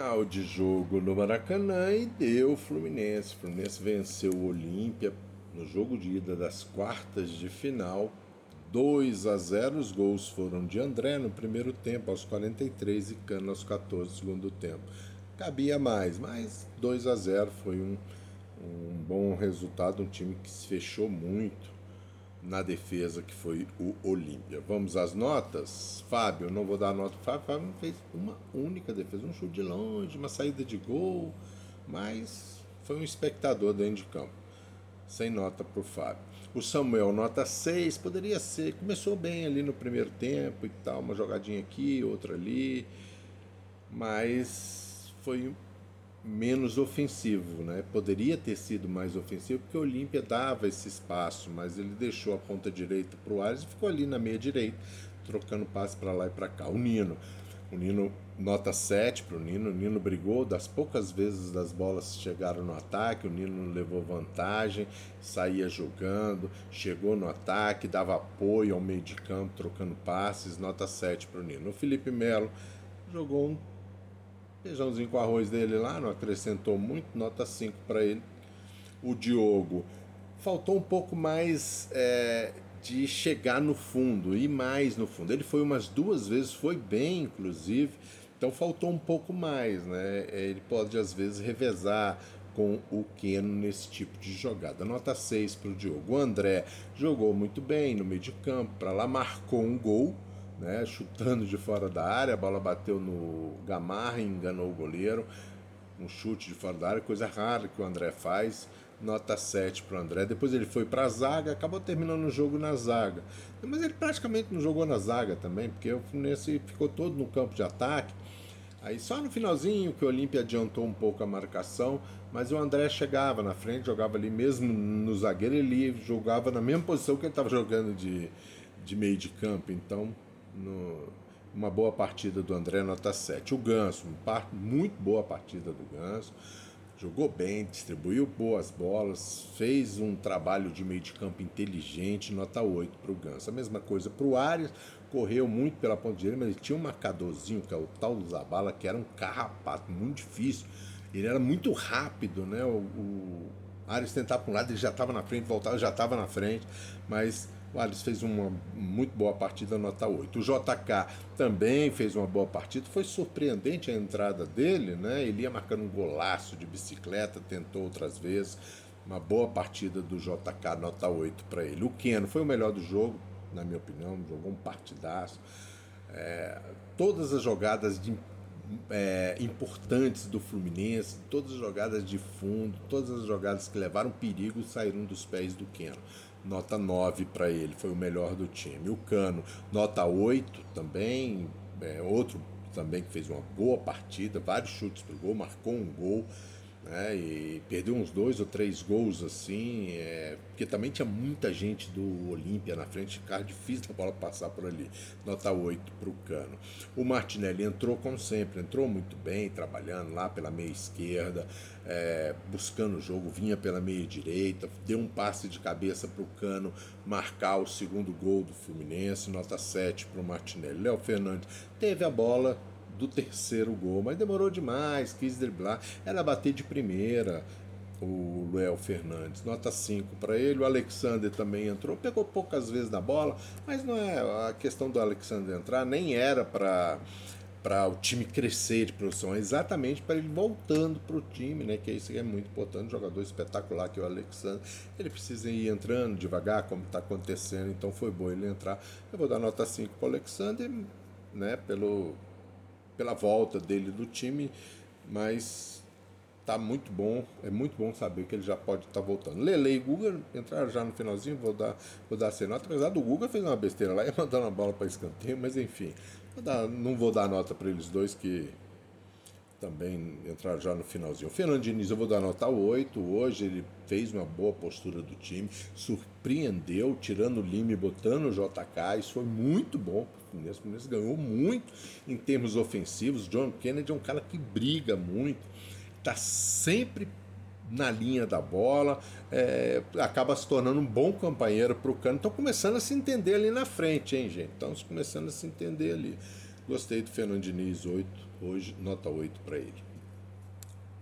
Final de jogo no Maracanã e deu Fluminense. Fluminense venceu o Olímpia no jogo de ida das quartas de final. 2 a 0. Os gols foram de André no primeiro tempo, aos 43, e Cano aos 14 segundo tempo. Cabia mais, mas 2 a 0 foi um, um bom resultado. Um time que se fechou muito na defesa, que foi o Olímpia. Vamos às notas? Fábio, não vou dar nota para Fábio. Fábio fez uma única defesa, um chute de longe, uma saída de gol, mas foi um espectador dentro de campo. Sem nota para o Fábio. O Samuel, nota 6, poderia ser. Começou bem ali no primeiro tempo e tal, uma jogadinha aqui, outra ali, mas foi menos ofensivo, né? Poderia ter sido mais ofensivo porque o Olímpia dava esse espaço, mas ele deixou a ponta direita para o Ares e ficou ali na meia direita, trocando passe para lá e para cá. O Nino, o Nino nota 7 para o Nino, o Nino brigou das poucas vezes das bolas chegaram no ataque, o Nino levou vantagem, saía jogando, chegou no ataque, dava apoio ao meio de campo, trocando passes, nota 7 para o Nino. O Felipe Melo jogou um Feijãozinho com arroz dele lá, não acrescentou muito, nota 5 para ele. O Diogo faltou um pouco mais é, de chegar no fundo, e mais no fundo. Ele foi umas duas vezes, foi bem, inclusive, então faltou um pouco mais, né? É, ele pode às vezes revezar com o Keno nesse tipo de jogada. Nota 6 para o Diogo. O André jogou muito bem no meio de campo, para lá marcou um gol né, chutando de fora da área, a bola bateu no Gamarra enganou o goleiro. Um chute de fora da área, coisa rara que o André faz. Nota 7 para o André. Depois ele foi para a zaga, acabou terminando o jogo na zaga. Mas ele praticamente não jogou na zaga também, porque o Fluminense ficou todo no campo de ataque. Aí só no finalzinho que o Olímpia adiantou um pouco a marcação, mas o André chegava na frente, jogava ali mesmo no zagueiro, ele jogava na mesma posição que ele estava jogando de, de meio de campo. Então no, uma boa partida do André, nota 7. O Ganso, muito boa partida do Ganso. Jogou bem, distribuiu boas bolas, fez um trabalho de meio de campo inteligente, nota 8 para o Ganso. A mesma coisa para o Arias, correu muito pela ponta direita, mas ele tinha um marcadorzinho, que é o tal do Zabala, que era um carrapato muito difícil. Ele era muito rápido, né? O, o Arias tentava para um lado, ele já estava na frente, voltava, já estava na frente, mas o Alisson fez uma muito boa partida, nota 8. O JK também fez uma boa partida. Foi surpreendente a entrada dele, né? Ele ia marcando um golaço de bicicleta, tentou outras vezes. Uma boa partida do JK, nota 8 para ele. O Keno foi o melhor do jogo, na minha opinião, jogou um partidaço. É, todas as jogadas de, é, importantes do Fluminense, todas as jogadas de fundo, todas as jogadas que levaram perigo saíram dos pés do Keno nota 9 para ele, foi o melhor do time. O Cano, nota 8 também, é, outro também que fez uma boa partida, vários chutes para o gol, marcou um gol né? E perdeu uns dois ou três gols assim, é, porque também tinha muita gente do Olímpia na frente, ficava difícil a bola passar por ali. Nota 8 para o Cano. O Martinelli entrou como sempre, entrou muito bem, trabalhando lá pela meia esquerda, é, buscando o jogo, vinha pela meia direita, deu um passe de cabeça para o Cano marcar o segundo gol do Fluminense, nota 7 para o Martinelli. Léo Fernandes teve a bola, do terceiro gol, mas demorou demais, quis driblar, era bater de primeira. O Luel Fernandes, nota 5 para ele. O Alexander também entrou, pegou poucas vezes na bola, mas não é a questão do Alexander entrar, nem era para para o time crescer de produção, é exatamente para ele voltando para o time, né? Que é isso é muito importante. Um jogador espetacular que é o Alexandre, ele precisa ir entrando devagar, como está acontecendo, então foi bom ele entrar. Eu vou dar nota 5 para o Alexander, né? Pelo, pela volta dele do time, mas tá muito bom, é muito bom saber que ele já pode estar tá voltando. Lele e Guga entraram já no finalzinho, vou dar, vou dar nota, apesar do Guga fez uma besteira lá e mandando a bola para escanteio, mas enfim, não vou dar nota para eles dois que também entraram já no finalzinho. O Fernando Diniz eu vou dar nota 8. Hoje ele fez uma boa postura do time, surpreendeu, tirando o Lima e botando o JK. Isso foi muito bom o Fluminense. O Fluminense ganhou muito em termos ofensivos. John Kennedy é um cara que briga muito, está sempre na linha da bola, é, acaba se tornando um bom companheiro para o Cano. Estão começando a se entender ali na frente, hein, gente? Estão começando a se entender ali. Gostei do Fernando Diniz 8, hoje nota 8 para ele.